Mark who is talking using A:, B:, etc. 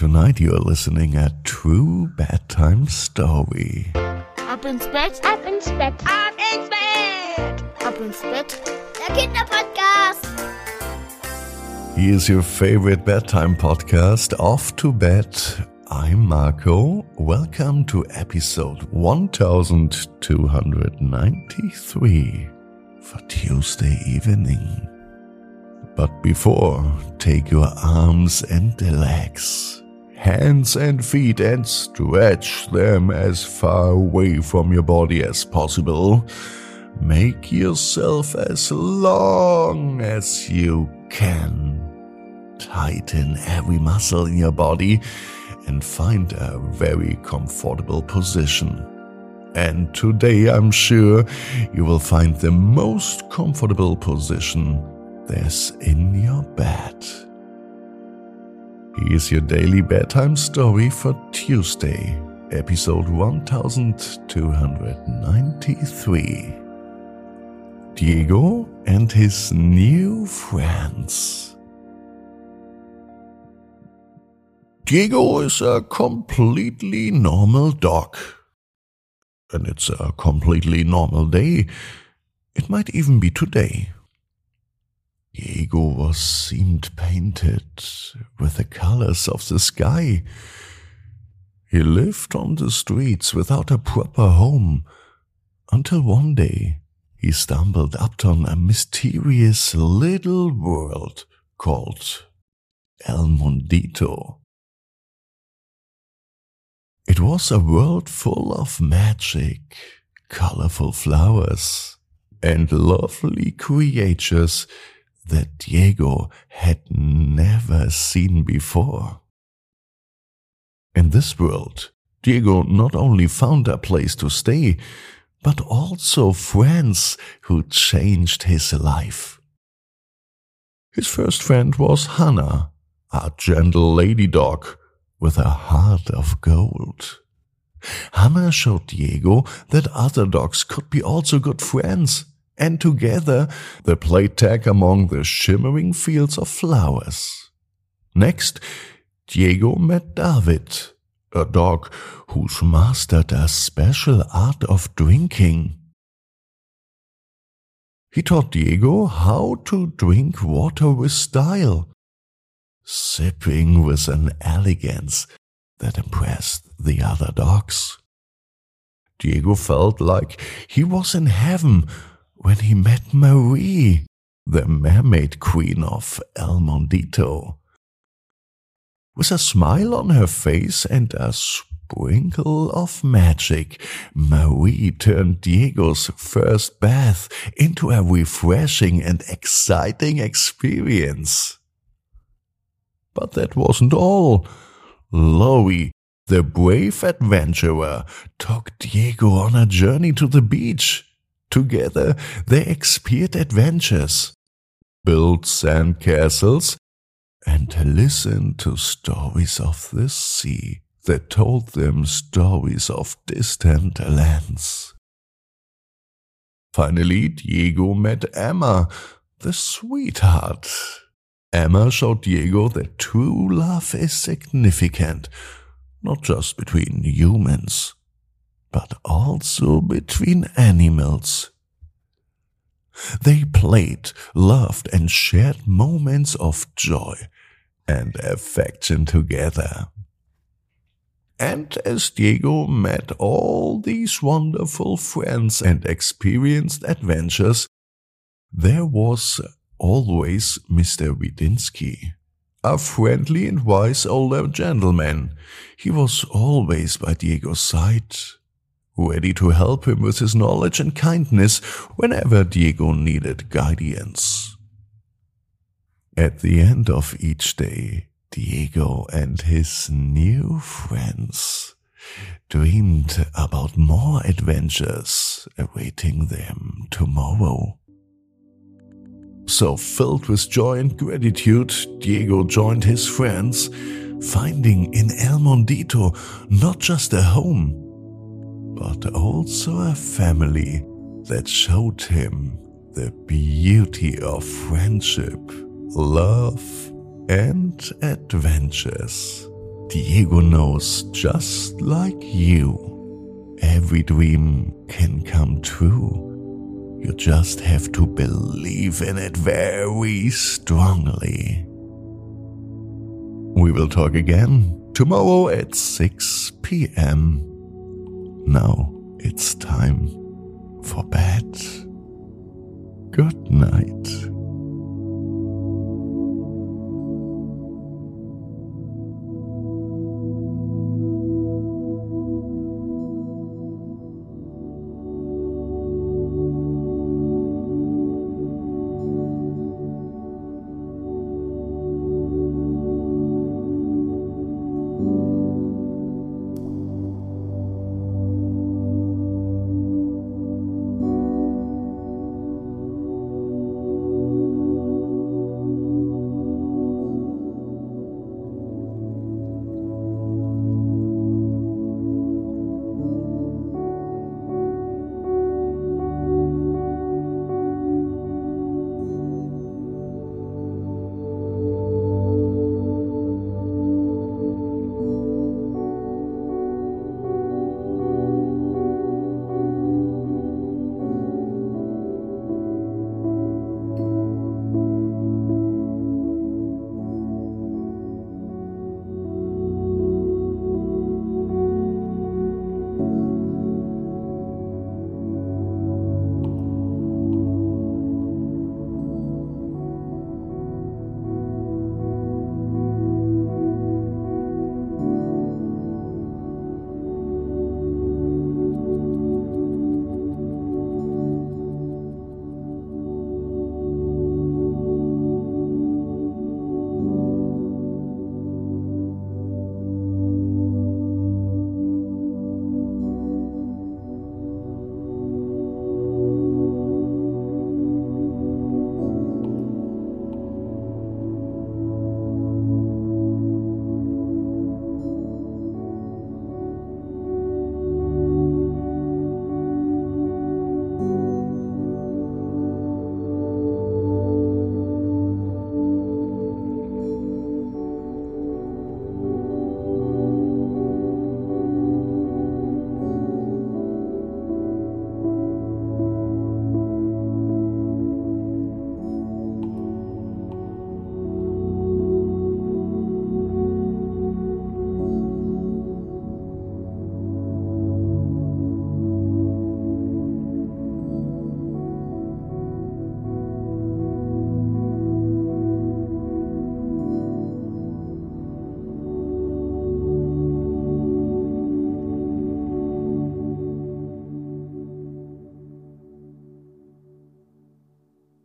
A: Tonight you are listening a true bedtime story.
B: Ab ins Bett,
C: Ab ins Bett,
D: Ab ins Bett,
B: ab ins Bett.
C: der Kinderpodcast.
A: Here's your favorite bedtime podcast, Off to Bed. I'm Marco. Welcome to episode 1293 for Tuesday evening. But before, take your arms and legs, hands and feet, and stretch them as far away from your body as possible. Make yourself as long as you can. Tighten every muscle in your body and find a very comfortable position. And today I'm sure you will find the most comfortable position there's in your bed. Here's your daily bedtime story for Tuesday, episode 1293. Diego and his new friends. Diego is a completely normal dog. And it's a completely normal day. It might even be today. Diego was seemed painted with the colors of the sky. He lived on the streets without a proper home until one day he stumbled upon a mysterious little world called El Mundito. It was a world full of magic, colorful flowers, and lovely creatures that Diego had never seen before. In this world, Diego not only found a place to stay, but also friends who changed his life. His first friend was Hanna, a gentle lady dog with a heart of gold. Hanna showed Diego that other dogs could be also good friends, and together they played tag among the shimmering fields of flowers. Next, Diego met David, a dog who's mastered a special art of drinking. He taught Diego how to drink water with style, sipping with an elegance that impressed the other dogs. Diego felt like he was in heaven when he met Marie, the mermaid queen of El Mundito. With a smile on her face and a sprinkle of magic, Marie turned Diego's first bath into a refreshing and exciting experience. But that wasn't all. Loie, the brave adventurer, took Diego on a journey to the beach. Together they explored adventures, built sand castles, and listened to stories of the sea that told them stories of distant lands. Finally, Diego met Emma, the sweetheart. Emma showed Diego that true love is significant, not just between humans, but also between animals. They played, loved, and shared moments of joy and affection together. And as Diego met all these wonderful friends and experienced adventures, there was always Mr. Wiedinsky, a friendly and wise older gentleman. He was always by Diego's side, ready to help him with his knowledge and kindness whenever Diego needed guidance. At the end of each day, Diego and his new friends dreamed about more adventures awaiting them tomorrow. So filled with joy and gratitude, Diego joined his friends, finding in El Mundito not just a home, but also a family that showed him the beauty of friendship, love, and adventures. Diego knows just like you, every dream can come true. You just have to believe in it very strongly. We will talk again tomorrow at 6 p.m. Now it's time for bed. Good night.